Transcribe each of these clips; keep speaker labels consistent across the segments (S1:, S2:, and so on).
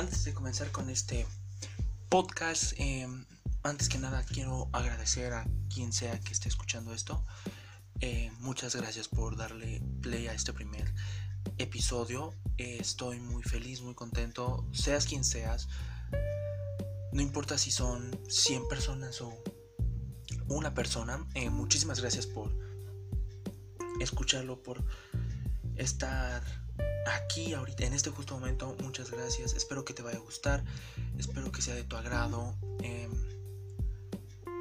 S1: antes de comenzar con este podcast, em, antes que nada quiero agradecer a quien sea que esté escuchando esto. Eh, muchas gracias por darle play a este primer episodio. Eh, estoy muy feliz, muy contento, seas quien seas. No importa si son 100 personas o una persona. Eh, muchísimas gracias por escucharlo, por estar aquí ahorita en este justo momento. Muchas gracias. Espero que te vaya a gustar. Espero que sea de tu agrado. Em,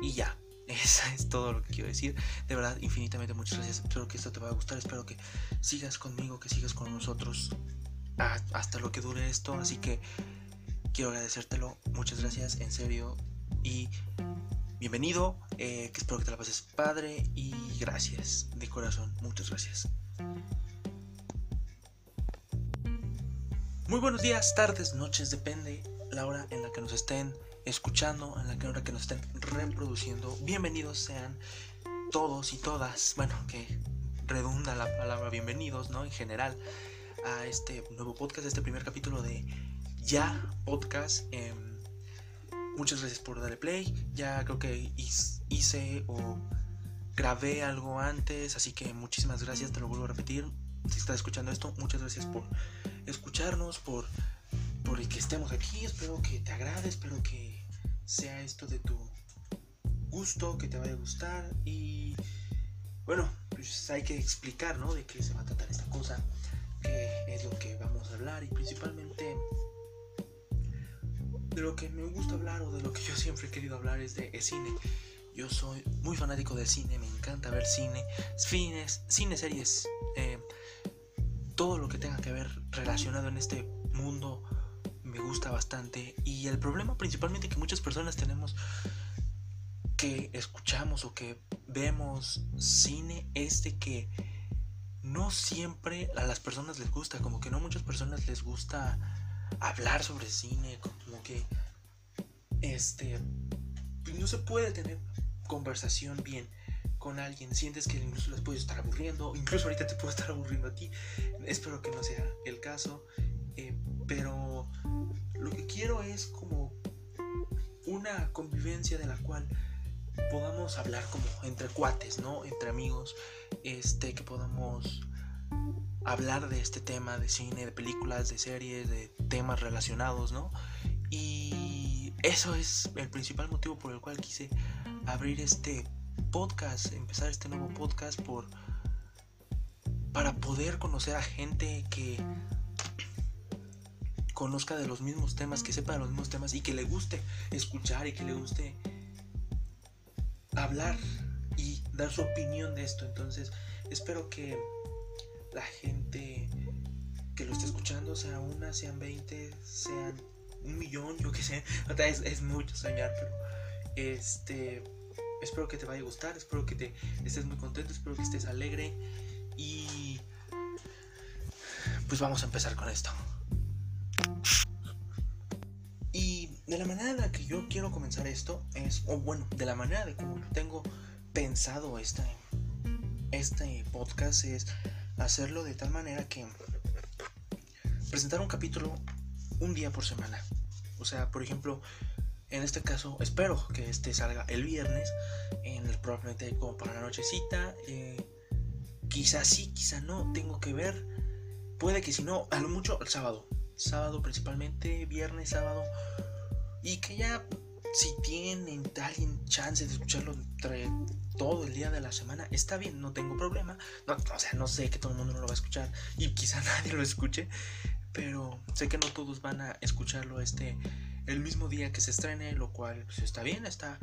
S1: y ya. Eso es todo lo que quiero decir. De verdad, infinitamente muchas gracias. Espero que esto te vaya a gustar. Espero que sigas conmigo, que sigas con nosotros hasta lo que dure esto. Así que quiero agradecértelo. Muchas gracias, en serio. Y bienvenido. Eh, que espero que te la pases padre. Y gracias de corazón. Muchas gracias. Muy buenos días, tardes, noches, depende la hora en la que nos estén escuchando, en la hora que nos estén reproduciendo. Bienvenidos sean todos y todas, bueno, que redunda la palabra bienvenidos, ¿no? En general, a este nuevo podcast, este primer capítulo de Ya Podcast. Em, muchas gracias por darle play. Ya creo que hice o grabé algo antes, así que muchísimas gracias, te lo vuelvo a repetir. Si estás escuchando esto, muchas gracias por escucharnos, por, por el que estemos aquí. Espero que te agrade, espero que sea esto de tu gusto, que te vaya a gustar. Y bueno, pues hay que explicar, ¿no? De qué se va a tratar esta cosa, qué es lo que vamos a hablar y principalmente de lo que me gusta hablar o de lo que yo siempre he querido hablar es de cine. Yo soy muy fanático del cine, me encanta ver cine, fines, cine, series, eh, todo lo que tenga que ver relacionado en este mundo me gusta bastante. Y el problema principalmente que muchas personas tenemos que escuchamos o que vemos cine es de que no siempre a las personas les gusta, como que no muchas personas les gusta hablar sobre cine, como que este no se puede tener conversación bien con alguien, sientes que incluso les puedes estar aburriendo, incluso ahorita te puedo estar aburriendo a ti, espero que no sea el caso, eh, pero lo que quiero es como una convivencia de la cual podamos hablar como entre cuates, ¿no? Entre amigos, este, que podamos hablar de este tema de cine, de películas, de series, de temas relacionados, ¿no? Y eso es el principal motivo por el cual quise abrir este podcast, empezar este nuevo podcast por para poder conocer a gente que conozca de los mismos temas, que sepa de los mismos temas y que le guste escuchar y que le guste hablar y dar su opinión de esto. Entonces, espero que la gente que lo esté escuchando sea una, sean 20, sean un millón, yo que sé. Es, es mucho soñar, pero este espero que te vaya a gustar, espero que te estés muy contento, espero que estés alegre y pues vamos a empezar con esto. Y de la manera en la que yo quiero comenzar esto es, o bueno, de la manera de cómo tengo pensado este, este podcast es hacerlo de tal manera que presentar un capítulo un día por semana. O sea, por ejemplo, en este caso, espero que este salga el viernes, en el, probablemente como para la nochecita. Eh, quizás sí, quizá no, tengo que ver. Puede que si no, a lo mucho el sábado. Sábado principalmente, viernes, sábado. Y que ya, si tienen alguien chance de escucharlo entre todo el día de la semana, está bien, no tengo problema. O sea, no sé que todo el mundo no lo va a escuchar y quizá nadie lo escuche. Pero sé que no todos van a escucharlo este el mismo día que se estrene, lo cual pues, está bien, está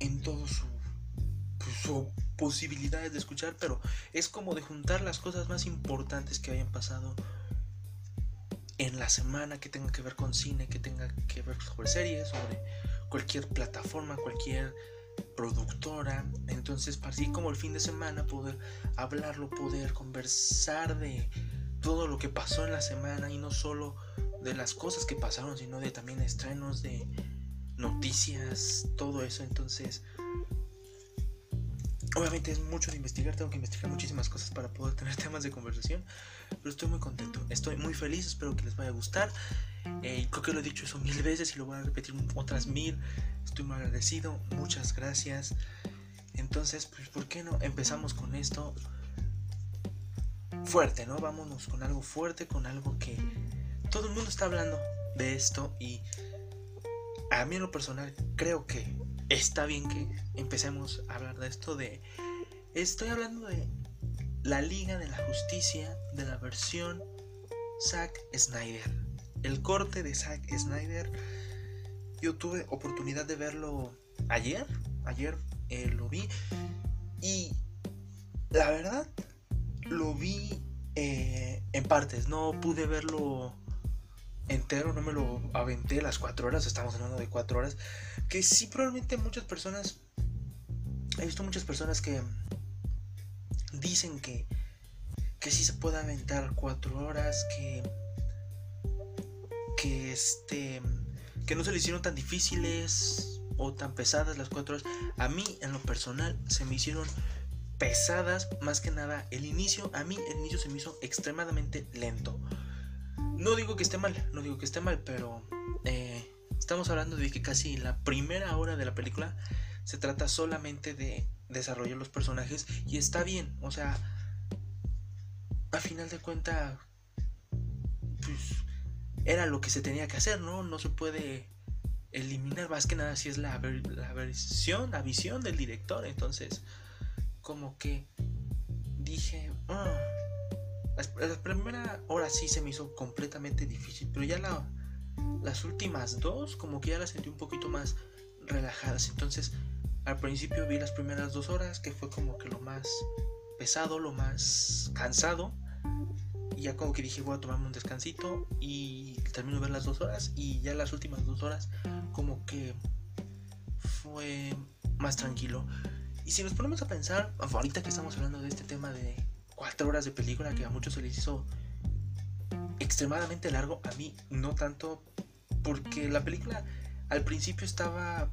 S1: en todo su, pues, posibilidades de escuchar, pero es como de juntar las cosas más importantes que hayan pasado en la semana que tenga que ver con cine, que tenga que ver sobre series, sobre cualquier plataforma, cualquier productora. Entonces, para así como el fin de semana, poder hablarlo, poder conversar de todo lo que pasó en la semana y no solo de las cosas que pasaron, sino de también estrenos, de noticias, todo eso. Entonces, obviamente es mucho de investigar, tengo que investigar muchísimas cosas para poder tenerte temas de conversación, pero estoy muy contento, estoy muy feliz, espero que les vaya a gustar. Eh, creo que lo he dicho eso mil veces y lo voy a repetir otras mil. Estoy muy agradecido, muchas gracias. Entonces, pues, ¿por qué no empezamos con esto? Fuerte, ¿no? Vámonos con algo fuerte, con algo que todo el mundo está hablando de esto y a mí en lo personal creo que está bien que empecemos a hablar de esto de... Estoy hablando de la Liga de la Justicia de la versión Zack Snyder. El corte de Zack Snyder. Yo tuve oportunidad de verlo ayer. Ayer eh, lo vi. Y la verdad, lo vi eh, en partes. No pude verlo entero, no me lo aventé las cuatro horas. Estamos hablando de cuatro horas. Que sí, probablemente muchas personas. He visto muchas personas que dicen que, que sí se puede aventar cuatro horas, que, que este, que no se le hicieron tan difíciles o tan pesadas las cuatro horas. A mí, en lo personal, se me hicieron pesadas, más que nada el inicio. A mí el inicio se me hizo extremadamente lento. No digo que esté mal, no digo que esté mal, pero eh, estamos hablando de que casi la primera hora de la película se trata solamente de desarrollar los personajes y está bien, o sea, a final de cuentas, pues era lo que se tenía que hacer, ¿no? No se puede eliminar más que nada si es la, la versión, la visión del director, entonces, como que dije, ah, la, primera hora sí se me hizo completamente difícil, pero ya la, las últimas dos, como que ya las sentí un poquito más relajadas, entonces al principio vi las primeras dos horas, que fue como que lo más pesado, lo más cansado. Y ya como que dije, voy a tomarme un descansito y termino de ver las dos horas. Y ya las últimas dos horas como que fue más tranquilo. Y si nos ponemos a pensar, ahorita que estamos hablando de este tema de cuatro horas de película que a muchos se les hizo extremadamente largo, a mí no tanto, porque la película al principio estaba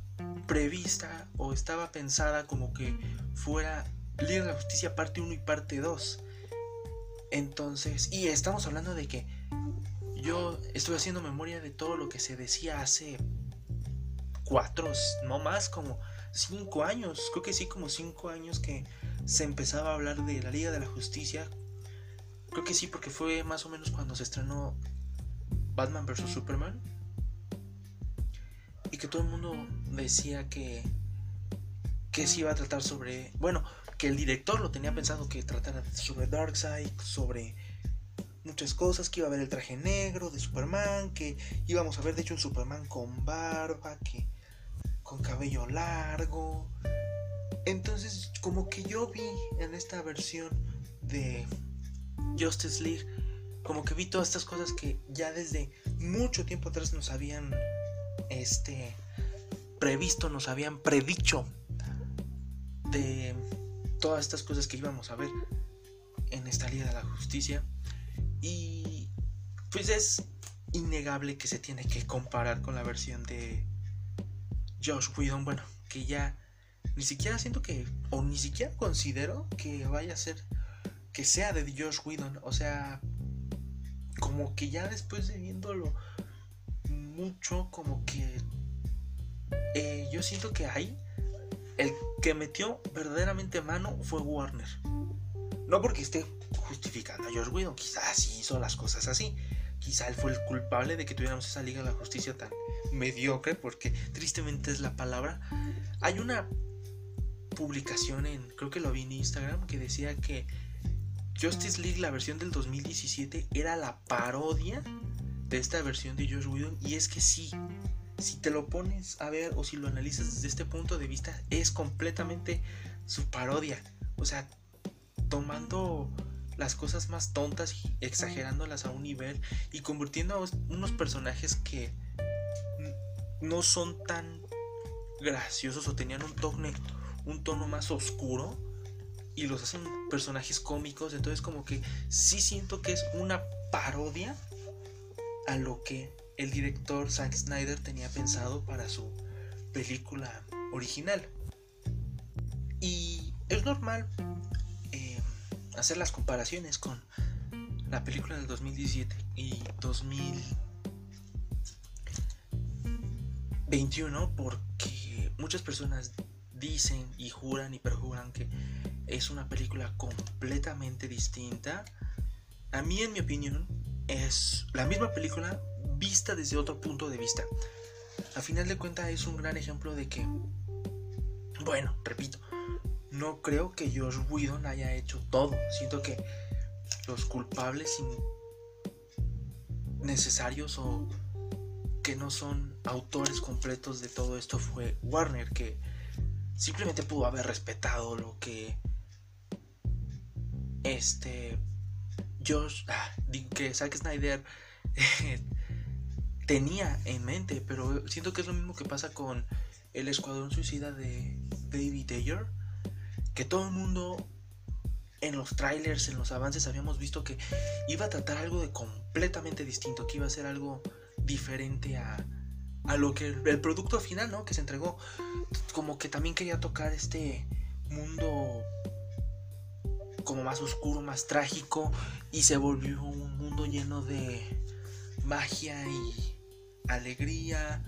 S1: prevista o estaba pensada como que fuera Liga de la Justicia parte 1 y parte 2. Entonces, y estamos hablando de que yo estoy haciendo memoria de todo lo que se decía hace cuatro, no más, como cinco años, creo que sí, como cinco años que se empezaba a hablar de la Liga de la Justicia. Creo que sí, porque fue más o menos cuando se estrenó Batman vs. Superman y que todo el mundo decía que que se iba a tratar sobre, bueno, que el director lo tenía pensado que tratara sobre Darkseid, sobre muchas cosas, que iba a haber el traje negro de Superman, que íbamos a ver de hecho un Superman con barba, que con cabello largo. Entonces, como que yo vi en esta versión de Justice League, como que vi todas estas cosas que ya desde mucho tiempo atrás nos habían este, previsto, nos habían predicho de todas estas cosas que íbamos a ver en esta Liga de la Justicia. Y pues es innegable que se tiene que comparar con la versión de Josh Whedon. Bueno, que ya ni siquiera siento que, o ni siquiera considero que vaya a ser, que sea de Josh Whedon. O sea, como que ya después de viéndolo mucho como que eh, yo siento que ahí el que metió verdaderamente mano fue Warner. No porque esté justificando a George Whedon, quizás sí hizo las cosas así. Quizá él fue el culpable de que tuviéramos esa Liga de la Justicia tan mediocre, porque tristemente es la palabra. Hay una publicación en, creo que lo vi en Instagram, que decía que Justice League, la versión del 2017, era la parodia de esta versión de Josh Whedon y es que sí, si te lo pones a ver o si lo analizas desde este punto de vista, es completamente su parodia. O sea, tomando las cosas más tontas exagerándolas a un nivel y convirtiendo a unos personajes que no son tan graciosos o tenían un tono, un tono más oscuro y los hacen personajes cómicos. Entonces como que sí siento que es una parodia a lo que el director Zack Snyder tenía pensado para su película original. Y es normal, eh, hacer las comparaciones con la película del 2017 y 2021 porque muchas personas dicen y juran y perjuran que es una película completamente distinta. A mí, en mi opinión, es la misma película vista desde otro punto de vista. A final de cuentas es un gran ejemplo de que, bueno, repito, no creo que Josh Whedon haya hecho todo. Siento que los culpables necesarios o que no son autores completos de todo esto fue Warner, que simplemente pudo haber respetado lo que este Josh, ah, que Zack Snyder tenía en mente, pero siento que es lo mismo que pasa con el Escuadrón Suicida de David Ayer, que todo el mundo en los trailers, en los avances habíamos visto que iba a tratar algo de completamente distinto, que iba a ser algo diferente a, a lo que el, producto final, ¿no? Que se entregó. Como que también quería tocar este mundo como más oscuro, más trágico y se volvió un mundo lleno de magia y alegría.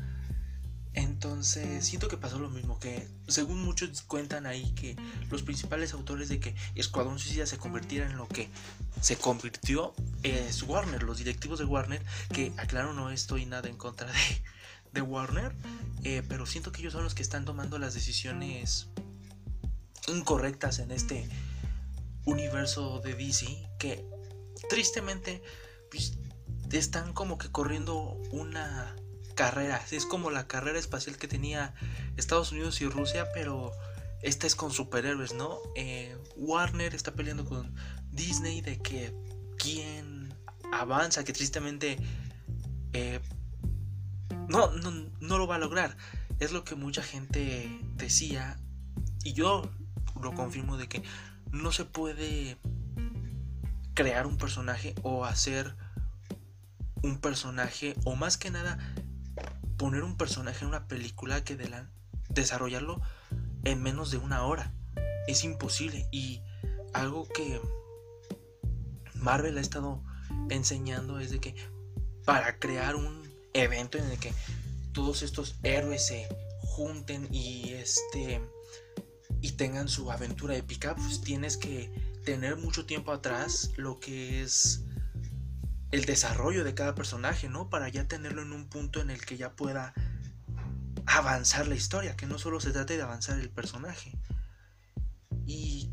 S1: Entonces, siento que pasó lo mismo, que según muchos cuentan ahí que los principales autores de que Escuadrón Suicida se convirtiera en lo que se convirtió es Warner, los directivos de Warner, que aclaro no estoy nada en contra de, de Warner, eh, pero siento que ellos son los que están tomando las decisiones incorrectas en este universo de DC, que tristemente pues, están como que corriendo una carrera. Es como la carrera espacial que tenía Estados Unidos y Rusia, pero esta es con superhéroes, ¿no? Eh, Warner está peleando con Disney de que quien avanza, que tristemente eh, no, no, no lo va a lograr. Es lo que mucha gente decía y yo lo confirmo de que no se puede crear un personaje o hacer un personaje o más que nada poner un personaje en una película que de la, desarrollarlo en menos de una hora. Es imposible y algo que Marvel ha estado enseñando es de que para crear un evento en el que todos estos héroes se junten y este y tengan su aventura épica, pues tienes que tener mucho tiempo atrás lo que es el desarrollo de cada personaje, ¿no? Para ya tenerlo en un punto en el que ya pueda avanzar la historia, que no solo se trate de avanzar el personaje. Y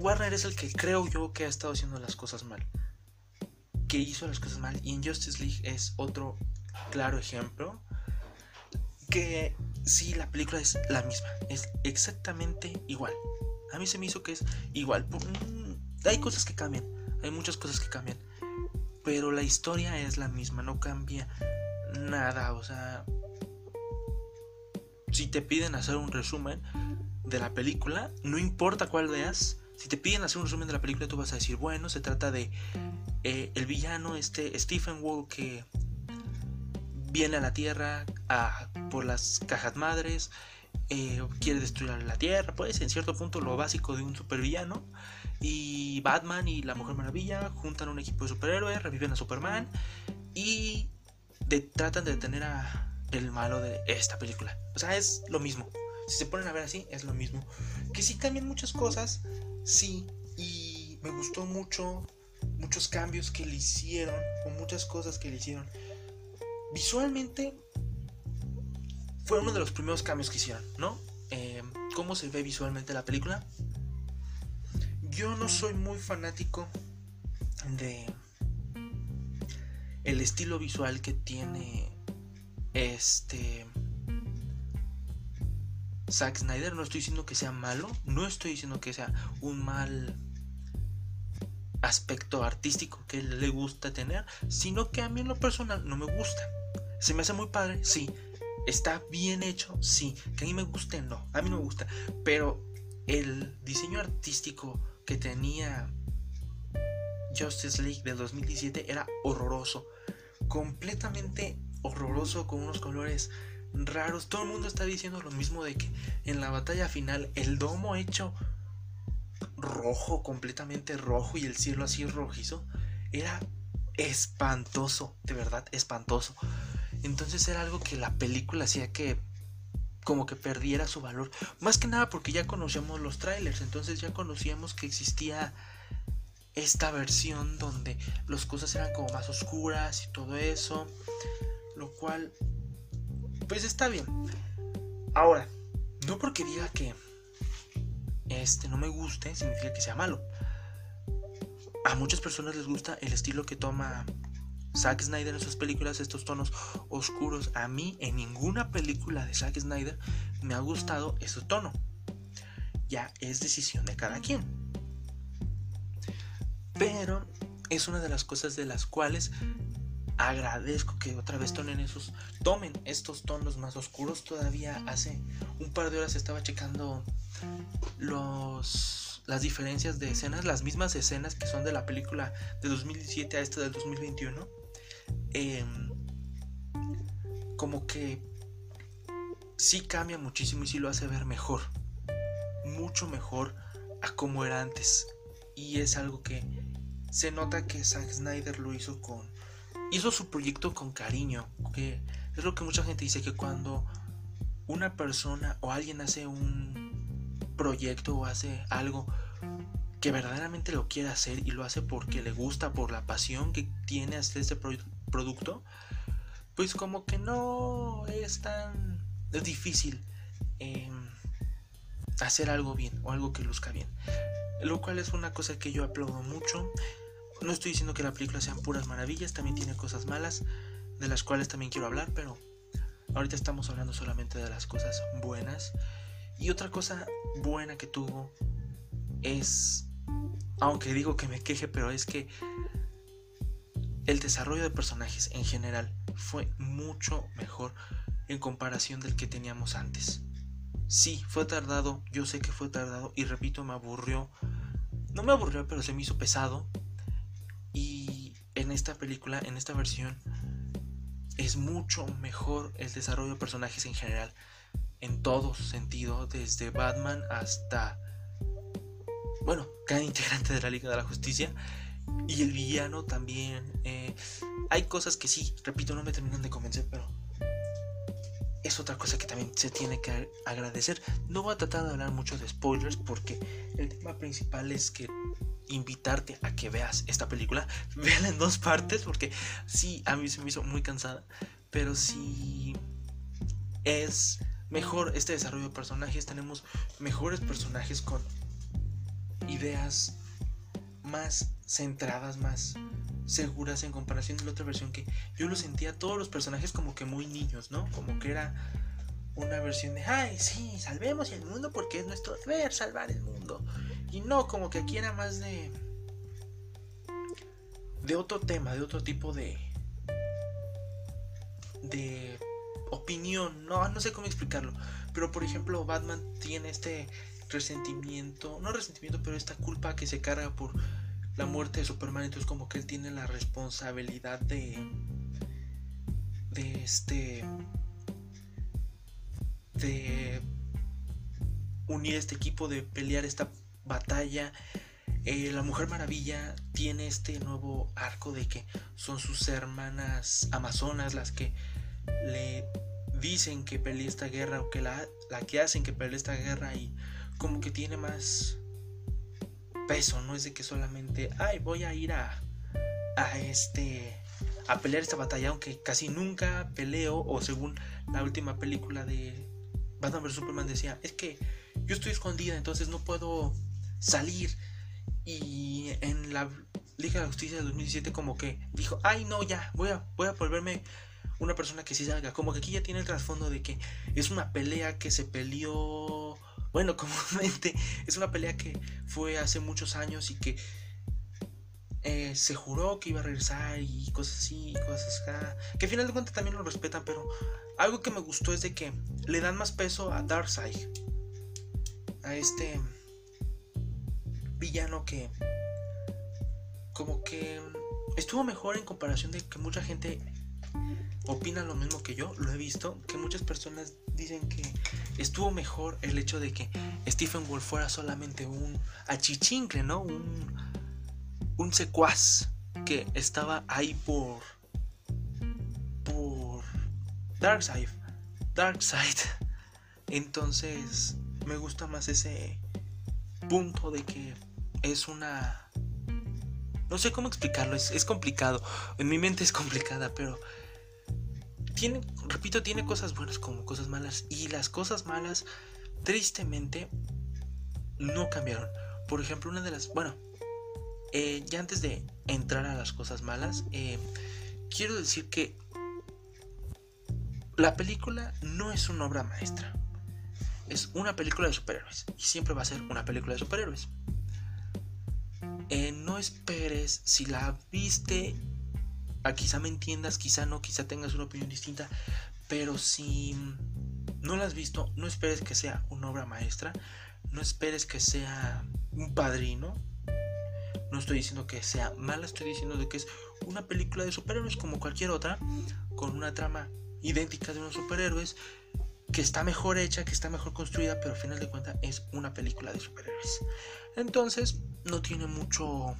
S1: Warner es el que creo yo que ha estado haciendo las cosas mal. Que hizo las cosas mal. Y en Justice League es otro claro ejemplo. Que sí, la película es la misma. Es exactamente igual. A mí se me hizo que es igual. Hay cosas que cambian. Hay muchas cosas que cambian pero la historia es la misma, no cambia nada, o sea, si te piden hacer un resumen de la película, no importa cuál veas, si te piden hacer un resumen de la película, tú vas a decir, bueno, se trata de eh, el villano, este Stephen Wall, que viene a la Tierra por las cajas madres, eh, quiere destruir la Tierra, pues en cierto punto lo básico de un supervillano. Y Batman y la Mujer Maravilla juntan un equipo de superhéroes, reviven a Superman y tratan de detener a el malo de esta película. O sea, es lo mismo. Si se ponen a ver así, es lo mismo. Que sí cambian muchas cosas, sí. Y me gustó mucho muchos cambios que le hicieron, o muchas cosas que le hicieron. Visualmente fue uno de los primeros cambios que hicieron, ¿no? Eh, ¿Cómo se ve visualmente la película? Yo no soy muy fanático de el estilo visual que tiene este Zack Snyder. No estoy diciendo que sea malo, no estoy diciendo que sea un mal aspecto artístico que le gusta tener, sino que a mí en lo personal no me gusta. Se me hace muy padre, sí. Está bien hecho, sí. Que a mí me guste, no. A mí no me gusta. Pero el diseño artístico que tenía Justice League del 2017 era horroroso. Completamente horroroso con unos colores raros. Todo el mundo está diciendo lo mismo de que en la batalla final el domo hecho rojo, completamente rojo y el cielo así rojizo, era espantoso, de verdad, espantoso. Entonces era algo que la película hacía que como que perdiera su valor. Más que nada porque ya conocíamos los trailers, entonces ya conocíamos que existía esta versión donde las cosas eran como más oscuras y todo eso, lo cual pues está bien. Ahora, no porque diga que este no me guste significa que sea malo. A muchas personas les gusta el estilo que toma Zack Snyder en sus películas, estos tonos oscuros. A mí en ninguna película de Zack Snyder me ha gustado ese tono. Ya es decisión de cada quien. Pero es una de las cosas de las cuales agradezco que otra vez tomen esos tomen estos tonos más oscuros todavía hace un par de horas estaba checando los las diferencias de escenas las mismas escenas que son de la película de 2017 a esta del 2021 em, como que sí cambia muchísimo y sí lo hace ver mejor mucho mejor a como era antes. Y es algo que se nota que Zack Snyder lo hizo con hizo su proyecto con cariño, que es lo que mucha gente dice que cuando una persona o alguien hace un proyecto o hace algo que verdaderamente lo quiere hacer y lo hace porque le gusta, por la pasión que tiene hacer este producto, pues como que no es tan difícil em, hacer algo bien o algo que luzca bien. Lo cual es una cosa que yo aplaudo mucho. No estoy diciendo que la película sean puras maravillas, también tiene cosas malas, de las cuales también quiero hablar, pero ahorita estamos hablando solamente de las cosas buenas. Y otra cosa buena que tuvo es, aunque digo que me queje, pero es que el desarrollo de personajes en general fue mucho mejor en comparación del que teníamos antes. Sí, fue tardado, yo sé que fue tardado y repito, me aburrió. No me aburrió, pero se me hizo pesado en esta película, en esta versión, es mucho mejor el desarrollo de personajes en general, en todo sentido, desde Batman hasta, bueno, cada integrante de la Liga de la Justicia y el villano también. Eh, hay cosas que sí, repito, no me terminan de convencer, pero es otra cosa que también se tiene que agradecer. No voy a tratar de hablar mucho de spoilers porque el tema principal es que invitarte a que veas esta película. Véala en dos partes porque sí, a mí se me hizo muy cansada. Pero sí es mejor este desarrollo de personajes. Tenemos mejores personajes con ideas más centradas, más seguras en comparación de la otra versión que yo lo sentía todos los personajes como que muy niños, ¿no? Como que era una versión de, ay, sí, salvemos el mundo porque es nuestro deber salvar el mundo. Y no, como que aquí era más de. de otro tema, de otro tipo de. de opinión. No, no sé cómo explicarlo. Pero por ejemplo, Batman tiene este resentimiento, no resentimiento, pero esta culpa que se carga por la muerte de Superman. Entonces, como que él tiene la responsabilidad de. de este. de unir este equipo, de pelear esta batalla. Eh, la Mujer Maravilla tiene este nuevo arco de que son sus hermanas amazonas las que le dicen que pelee esta guerra o que la, la que hacen que pelee esta guerra y como que tiene más peso, no es de que solamente, ay, voy a ir a, a este, a pelear esta batalla, aunque casi nunca peleo, o según la última película de Batman vs. Superman decía, es que yo estoy escondida, entonces no puedo salir. Y en la Liga de la Justicia del 2017 como que dijo, ay no, ya, voy a, voy a volverme una persona que sí salga. Como que aquí ya tiene el trasfondo de que es una pelea que se peleó, bueno, comúnmente es una pelea que fue hace muchos años y que eh, se juró que iba a regresar y cosas así, cosas acá. Que al final de cuentas también lo respetan, pero algo que me gustó es de que le dan más peso a Darkseid. A este villano que como que estuvo mejor en comparación de que mucha gente opina lo mismo que yo, lo he visto, que muchas personas dicen que estuvo mejor el hecho de que Stephen Wolf fuera solamente un achichincle, ¿no? Un, un secuaz que estaba ahí por por Darkseid. Darkseid. Entonces, me gusta más ese punto de que es una no sé cómo explicarlo, es, es, complicado. En mi mente es complicada, pero tiene, repito, tiene cosas buenas como cosas malas. Y las cosas malas, tristemente, no cambiaron. Por ejemplo, una de las, bueno, eh, ya antes de entrar a las cosas malas, eh, quiero decir que la película no es una obra maestra. Es una película de superhéroes. Y siempre va a ser una película de superhéroes. Eh, no esperes si la viste. A quizá me entiendas, quizá no, quizá tengas una opinión distinta. Pero si no la has visto, no esperes que sea una obra maestra. No esperes que sea un padrino no estoy diciendo que sea mala, estoy diciendo que es una película de superhéroes como cualquier otra, con una trama idéntica de unos superhéroes, que está mejor hecha, que está mejor construida, pero al final de cuentas es una película de superhéroes. Entonces, no tiene mucho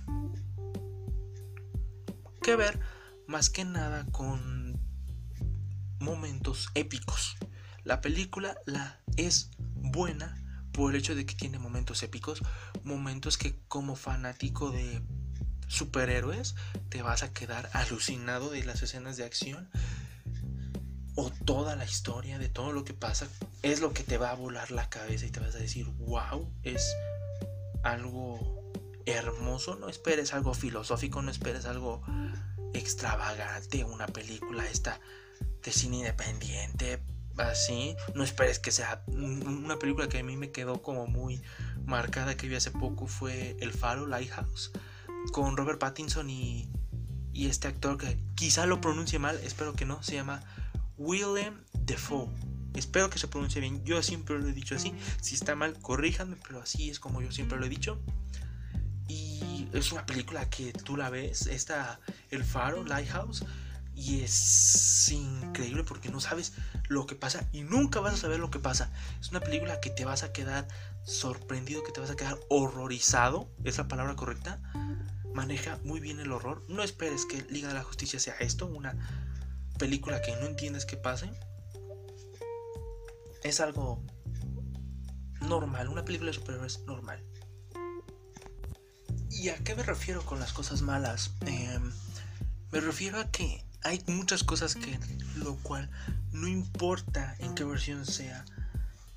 S1: que ver, más que nada con momentos épicos. La película la es buena por el hecho de que tiene momentos épicos, momentos que como fanático de superhéroes te vas a quedar alucinado de las escenas de acción o toda la historia de todo lo que pasa es lo que te va a volar la cabeza y te vas a decir, wow, es algo hermoso, no esperes algo filosófico, no esperes algo extravagante, una película esta de cine independiente, así. No esperes que sea una película que a mí me quedó como muy marcada que vi hace poco fue El Faro, Lighthouse, con Robert Pattinson y, y este actor que quizá lo pronuncie mal, espero que no, se llama Willem Defoe. Espero que se pronuncie bien. Yo siempre lo he dicho así. Si está mal, corríjanme, pero así es como yo siempre lo he dicho. Y es una película que tú la ves, esta El Faro, Lighthouse, y es increíble porque no sabes lo que pasa y nunca vas a saber lo que pasa. Es una película que te vas a quedar sorprendido, que te vas a quedar horrorizado. ¿Es la palabra correcta? Maneja muy bien el horror. No esperes que Liga de la Justicia sea esto, una película que no entiendes que pase. Es algo normal, una película de superhéroes normal. ¿Y a qué me refiero con las cosas malas? Em, me refiero a que hay muchas cosas que lo cual no importa en qué versión sea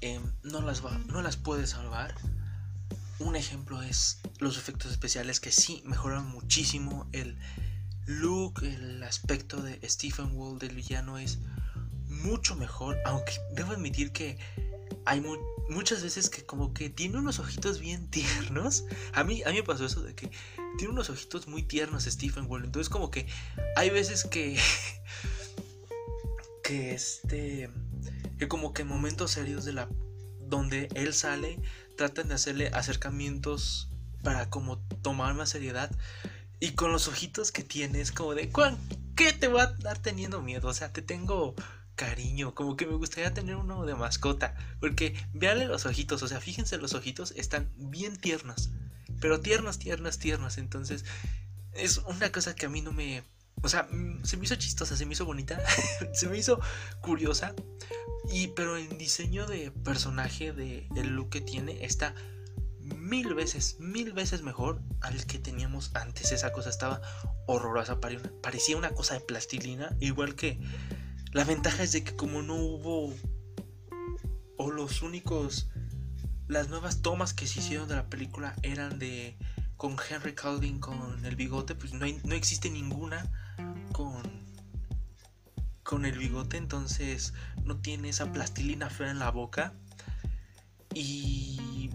S1: em, no las no las puede salvar un ejemplo es los efectos especiales que sí mejoran muchísimo el look el aspecto de Stephen Wall del villano es mucho mejor aunque debo admitir que hay muchas veces que como que tiene unos ojitos bien tiernos. A mí, a mí me pasó eso de que tiene unos ojitos muy tiernos Stephen Wall. Entonces como que hay veces que... que este... Que como que en momentos serios de la... Donde él sale, tratan de hacerle acercamientos para como tomar más seriedad. Y con los ojitos que tiene es como de... ¿Qué te va a dar teniendo miedo? O sea, te tengo cariño, como que me gustaría tener uno de mascota, porque véanle los ojitos, o sea, fíjense los ojitos, están bien tiernos, pero tiernos, tiernos, tiernos, entonces es una cosa que a mí no me, o sea, mm, se me hizo chistosa, se me hizo bonita, se me hizo curiosa, y pero el diseño de personaje de el look que tiene está mil veces, mil veces mejor al que teníamos antes. Esa cosa estaba horrorosa, parecía una cosa de plastilina, igual que la ventaja es de que como no hubo o los únicos las nuevas tomas que se hicieron de la película eran de con Henry Cavill con el bigote, pues no, no existe ninguna con con el bigote, entonces no tiene esa plastilina fea en la boca. Y,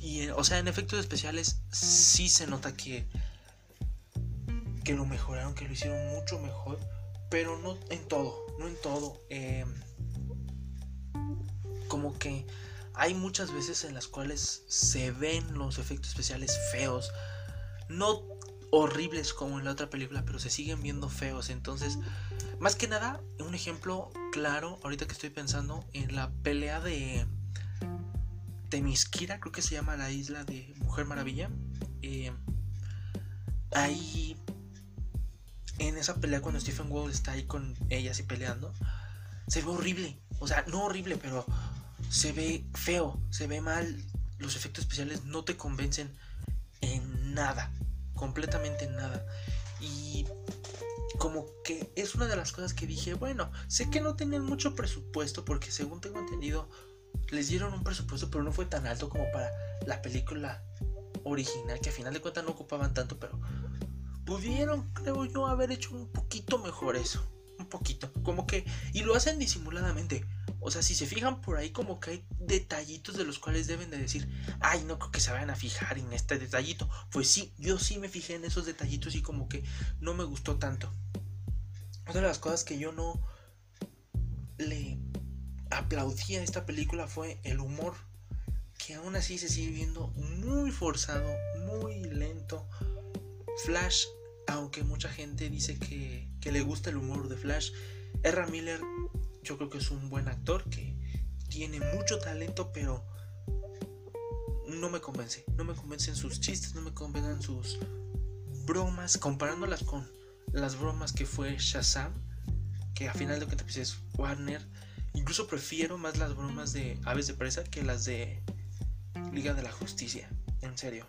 S1: y o sea, en efectos especiales sí se nota que que lo mejoraron, que lo hicieron mucho mejor pero no en todo, en todo. Em, como que hay muchas veces en las cuales se ven los efectos especiales feos, no horribles como en la otra película, pero se siguen viendo feos. Entonces, más que nada, un ejemplo claro, ahorita que estoy pensando en la pelea de Temisquira, creo que se llama la isla de Mujer Maravilla. Eh, ahí en esa pelea cuando Stephen Wall está ahí con ella así peleando, se ve horrible. O sea, no horrible, pero se ve feo, se ve mal. Los efectos especiales no te convencen en nada, completamente en nada. Y como que es una de las cosas que dije, bueno, sé que no tenían mucho presupuesto porque según tengo entendido, les dieron un presupuesto, pero no fue tan alto como para la película original, que a final de cuentas no ocupaban tanto, pero pudieron, creo yo, haber hecho un poquito mejor eso. Un poquito. Como que. Y lo hacen disimuladamente. O sea, si se fijan por ahí, como que hay detallitos de los cuales deben de decir, ay, no creo que se vayan a fijar en este detallito. Pues sí, yo sí me fijé en esos detallitos y como que no me gustó tanto. Otra de las cosas que yo no le aplaudí a esta película fue el humor. Que aún así se sigue viendo muy forzado, muy lento, Flash, aunque mucha gente dice que, le gusta el humor de Flash, Erra Miller yo creo que es un buen actor que tiene mucho talento, pero no me convence. No me convencen sus chistes, no me convencen sus bromas, comparándolas con las bromas que fue Shazam, que a final de cuentas pues, es Warner. Incluso prefiero más las bromas de Aves de Presa que las de Liga de la Justicia, en serio.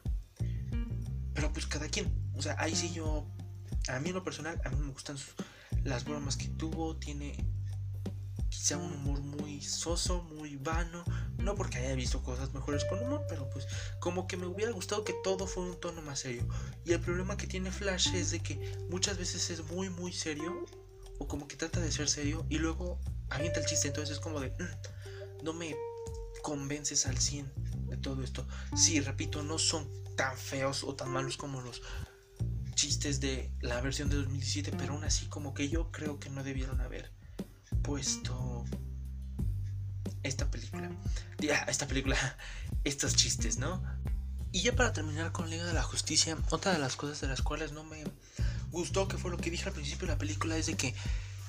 S1: Pero pues cada quien. O sea, ahí sí yo, a mí en lo personal, a mí me gustan las bromas que tuvo. Tiene quizá un humor muy soso, muy vano. No porque haya visto cosas mejores con humor, pero pues como que me hubiera gustado que todo fuera un tono más serio. Y el problema que tiene Flash es de que muchas veces es muy, muy serio. O como que trata de ser serio y luego avienta el chiste. Entonces es como de, mm, no me convences al 100 de todo esto. Sí, repito, no son tan feos o tan malos como los chistes de la versión de 2017, pero aún así como que yo creo que no debieron haber puesto esta película. Ya, esta película, estos chistes, ¿no? Y ya para terminar con Liga de la Justicia, otra de las cosas de las cuales no me gustó, que fue lo que dije al principio de la película, es de que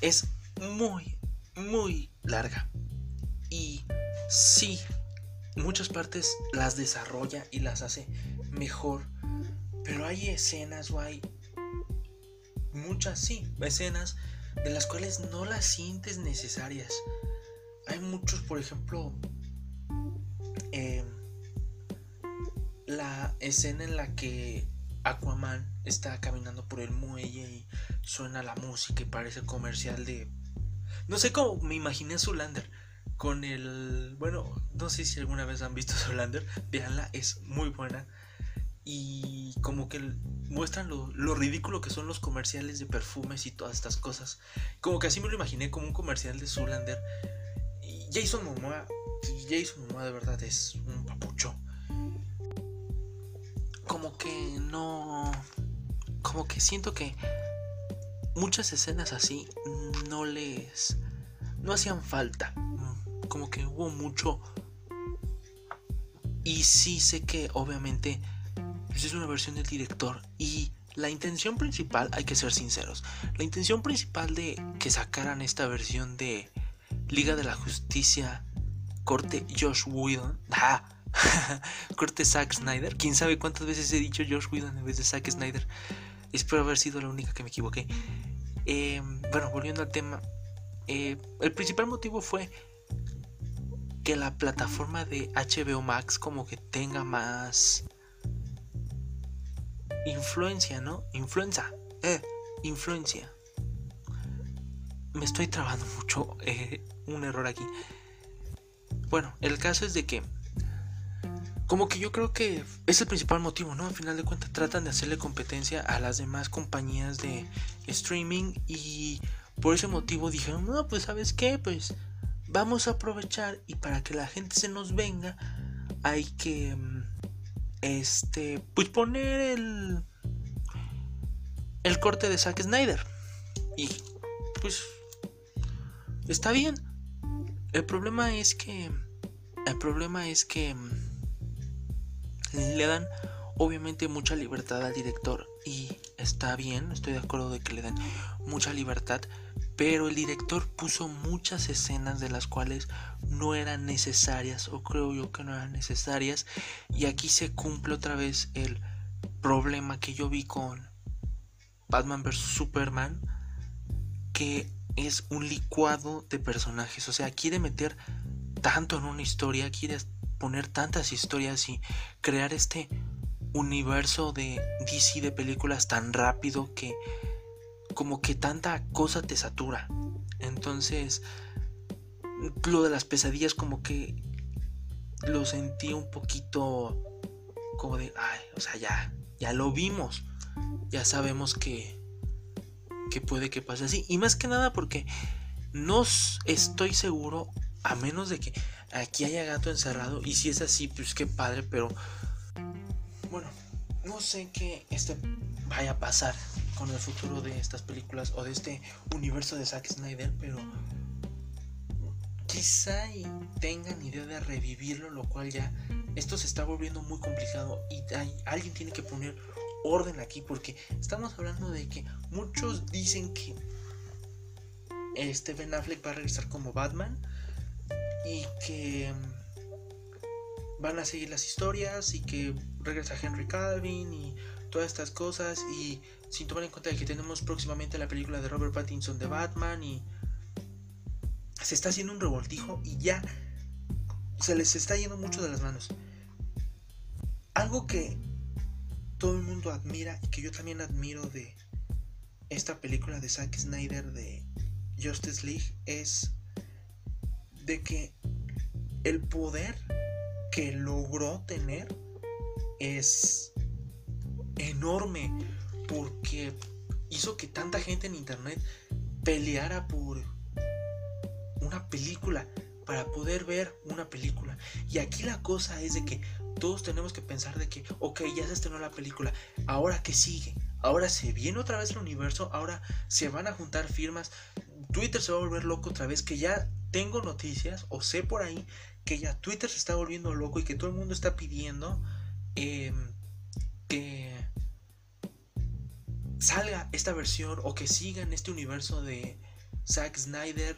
S1: es muy, muy larga. Y sí, muchas partes las desarrolla y las hace mejor pero hay escenas o hay muchas, sí, escenas de las cuales no las sientes necesarias. Hay muchos, por ejemplo, em, la escena en la que Aquaman está caminando por el muelle y suena la música y parece comercial de... No sé cómo me imaginé a Zulander con el... Bueno, no sé si alguna vez han visto Zulander, véanla, es muy buena y como que muestran lo, ridículo que son los comerciales de perfumes y todas estas cosas. Como que así me lo imaginé como un comercial de Zulander. Y Jason Momoa, Jason Momoa de verdad es un papucho. Como que no... Como que siento que muchas escenas así no les... No hacían falta. Como que hubo mucho... Y sí sé que obviamente pues es una versión del director. Y la intención principal, hay que ser sinceros, la intención principal de que sacaran esta versión de Liga de la Justicia corte Josh Whedon, ah, corte Zack Snyder, quién sabe cuántas veces he dicho Josh Whedon en vez de Zack Snyder, espero haber sido la única que me equivoqué. Em, bueno, volviendo al tema, eh, el principal motivo fue que la plataforma de HBO Max como que tenga más influencia, ¿no? Influenza. Eh, influencia. Me estoy trabando mucho. Eh, un error aquí. Bueno, el caso es de que... Como que yo creo que es el principal motivo, ¿no? Al final de cuentas tratan de hacerle competencia a las demás compañías de streaming y por ese motivo dijeron, no, pues sabes qué, pues vamos a aprovechar y para que la gente se nos venga hay que mm, este, pues poner el, el corte de Zack Snyder. Y pues está bien. El problema es que el problema es que le dan obviamente mucha libertad al director y está bien, estoy de acuerdo de que le den mucha libertad, pero el director puso muchas escenas de las cuales no eran necesarias o creo yo que no eran necesarias y aquí se cumple otra vez el problema que yo vi con Batman vs Superman que es un licuado de personajes. O sea quiere meter tanto en una historia quiere poner tantas historias y crear este universo de DC de películas tan rápido que como que tanta cosa te satura. Entonces, lo de las pesadillas como que lo sentí un poquito como de, ay, o sea, ya, ya lo vimos. Ya sabemos que que puede que pase así y más que nada porque no estoy seguro a menos de que aquí haya gato encerrado y si es así, pues qué padre, pero bueno, no sé qué este vaya a pasar con el futuro de estas películas o de este universo de Zack Snyder, pero quizá tengan idea de revivirlo, lo cual ya esto se está volviendo muy complicado y alguien tiene que poner orden aquí porque estamos hablando de que muchos dicen que este Ben Affleck va a regresar como Batman y que van a seguir las historias y que regresa Henry Calvin y todas estas cosas y sin tomar en cuenta que tenemos próximamente la película de Robert Pattinson de Batman y se está haciendo un revoltijo y ya se les está yendo mucho de las manos. Algo que todo el mundo admira y que yo también admiro de esta película de Zack Snyder de Justice League es de que el poder que logró tener es enorme porque hizo que tanta gente en internet peleara por una película para poder ver una película. Y aquí la cosa es de que todos tenemos que pensar de que, ok, ya se estrenó la película, ahora qué sigue, ahora se viene otra vez el universo, ahora se van a juntar firmas, Twitter se va a volver loco otra vez, que ya tengo noticias o sé por ahí que ya Twitter se está volviendo loco y que todo el mundo está pidiendo em, que salga esta versión o que siga en este universo de Zack Snyder.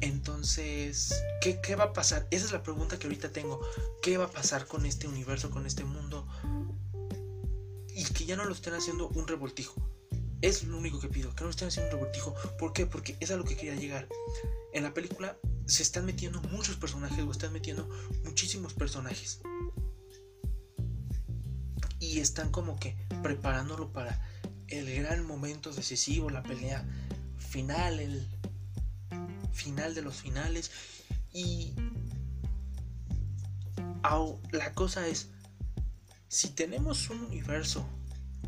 S1: Entonces, ¿qué, ¿qué, va a pasar? Esa es la pregunta que ahorita tengo. ¿Qué va a pasar con este universo, con este mundo? Y que ya no lo estén haciendo un revoltijo. Es lo único que pido, que no lo estén haciendo un revoltijo. ¿Por qué? Porque es a lo que quería llegar. En la película se están metiendo muchos personajes o están metiendo muchísimos personajes. Y están como que preparándolo para el gran momento decisivo, la pelea final, el final de los finales. Y la cosa es, si tenemos un universo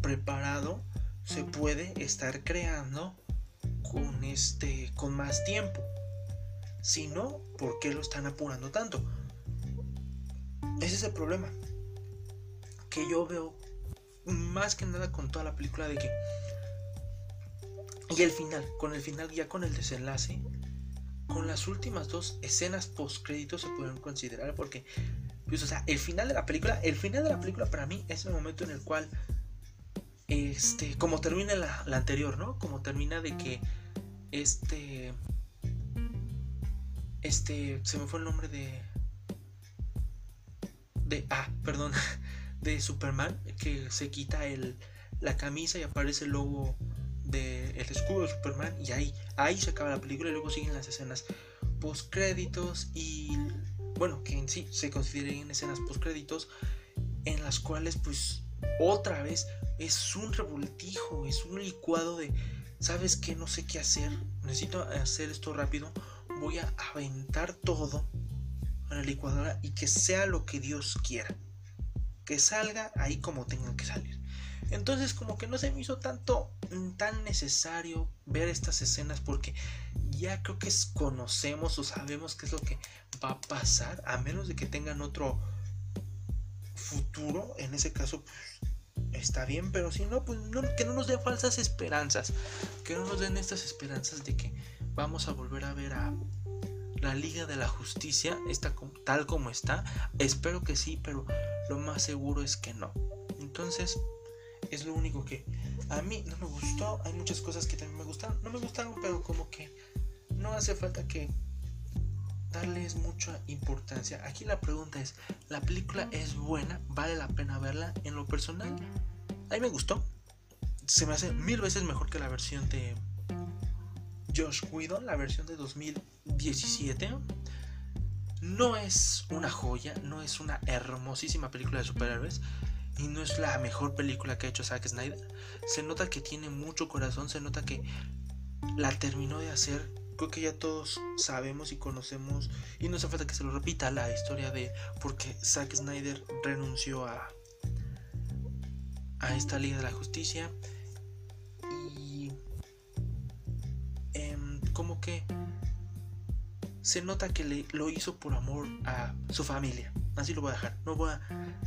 S1: preparado, se puede estar creando con este con más tiempo. Si no, ¿por qué lo están apurando tanto? Ese es el problema que yo veo más que nada con toda la película de que y el final, con el final ya con el desenlace, con las últimas dos escenas post créditos se pueden considerar porque pues o sea, el final de la película, el final de la película para mí es el momento en el cual este, como termina la, la anterior, ¿no? Como termina de que este este se me fue el nombre de de ah, perdón, de Superman que se quita el, la camisa y aparece el logo del escudo de Superman y ahí, ahí se acaba la película y luego siguen las escenas post créditos y bueno, que en sí se consideren escenas post créditos en las cuales pues otra vez es un revoltijo, es un licuado de sabes que no sé qué hacer, necesito hacer esto rápido, voy a aventar todo a la licuadora y que sea lo que Dios quiera que salga ahí como tengan que salir. Entonces como que no se me hizo tanto mm, tan necesario ver estas escenas porque ya creo que conocemos o sabemos qué es lo que va a pasar a menos de que tengan otro futuro. En ese caso pues, está bien, pero si no pues que no nos den falsas esperanzas, que no nos den estas esperanzas de que vamos a volver a ver a la Liga de la Justicia está tal como está. Espero que sí, pero lo más seguro es que no. Entonces, Es lo único que a mí no me gustó. Hay muchas cosas que también me gustaron. No me gustaron, pero como que no hace falta que darles mucha importancia. Aquí la pregunta es, ¿la película es buena? ¿Vale la pena verla? En lo personal, a mí me gustó. Se me hace mil veces mejor que la versión de Josh Whedon, la versión de 2017. No es una joya, no es una hermosísima película de superhéroes y no es la mejor película que ha hecho Zack Snyder. Se nota que tiene mucho corazón, se nota que la terminó de hacer. Creo que ya todos sabemos y conocemos, y no hace falta que se lo repita, la historia de por qué Zack Snyder renunció a, a esta Liga de la Justicia. Y em, como que se nota que le, lo hizo por amor a su familia. Así lo voy a dejar. No voy a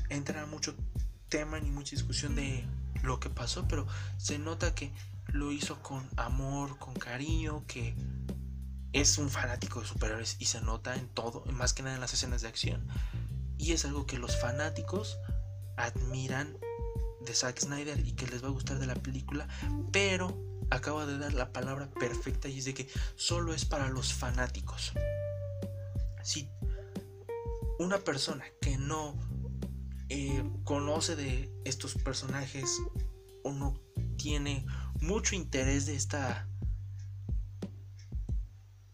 S1: entrar a mucho tema ni mucha discusión de lo que pasó, pero se nota que lo hizo con amor, con cariño, que es un fanático de superhéroes y se nota en todo, más que nada en las escenas de acción. Y es algo que los fanáticos admiran de Zack Snyder y que les va a gustar de la película, pero acaba de dar la palabra perfecta y es de que solo es para los fanáticos. Si una persona que no eh, conoce de estos personajes o no tiene mucho interés de esta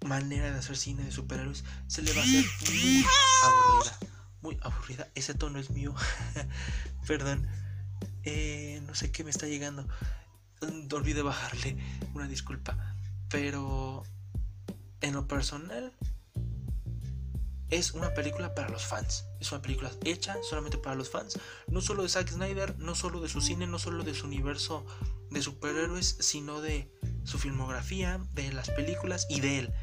S1: manera de hacer cine de superhéroes, se le va a hacer muy aburrida. Muy aburrida. Ese tono es mío. Perdón. Eh, no sé qué me está llegando. Olvidé bajarle. Una disculpa. Pero en lo personal, es una película para los fans. Es una película hecha solamente para los fans. No solo de Zack Snyder, no solo de su cine, no solo de su universo de superhéroes, sino de su filmografía, de las películas y de él.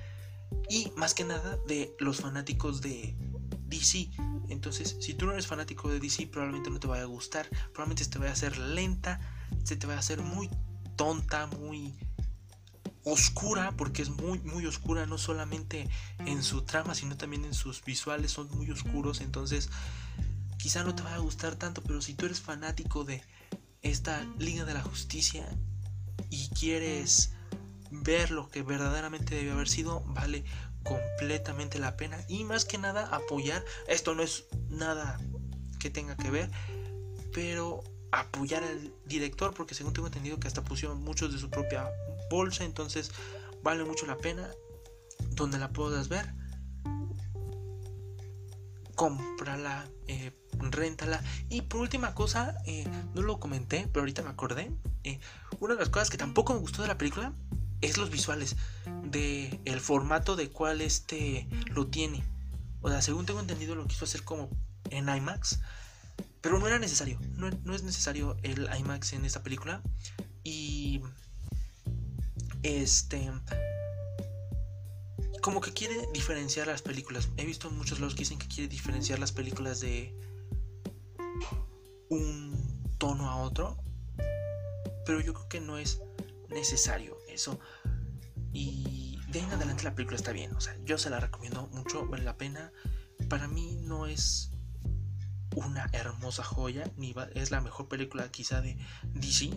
S1: Y más que nada de los fanáticos de DC. Entonces, si tú no eres fanático de DC, probablemente no te vaya a gustar. Probablemente te vaya a hacer lenta, se te va a hacer muy tonta, muy oscura, porque es muy, muy oscura, no solamente en su trama, sino también en sus visuales, son muy oscuros, entonces quizá no te vaya a gustar tanto, pero si tú eres fanático de esta Liga de la Justicia y quieres ver lo que verdaderamente debe haber sido, vale completamente la pena. Y más que nada apoyar, esto no es nada que tenga que ver, pero apoyar al director porque según tengo entendido que hasta pusieron muchos de su propia bolsa entonces vale mucho la pena donde la puedas ver. Cómprala eh, réntala. Y por última cosa eh, no lo comenté pero ahorita me acordé eh, una de las cosas que tampoco me gustó de la película es los visuales de el formato de cual este lo tiene. O sea según tengo entendido lo quiso hacer como en IMAX pero no era necesario, no, es necesario el IMAX en esta película. Y este como que quiere diferenciar las películas. He visto muchos lados que dicen que quiere diferenciar las películas de un tono a otro. Pero yo creo que no es necesario eso. Y de ahí en adelante la película está bien. O sea, yo se la recomiendo mucho, vale la pena. Para mí no es una hermosa joya, es la mejor película quizá de DC,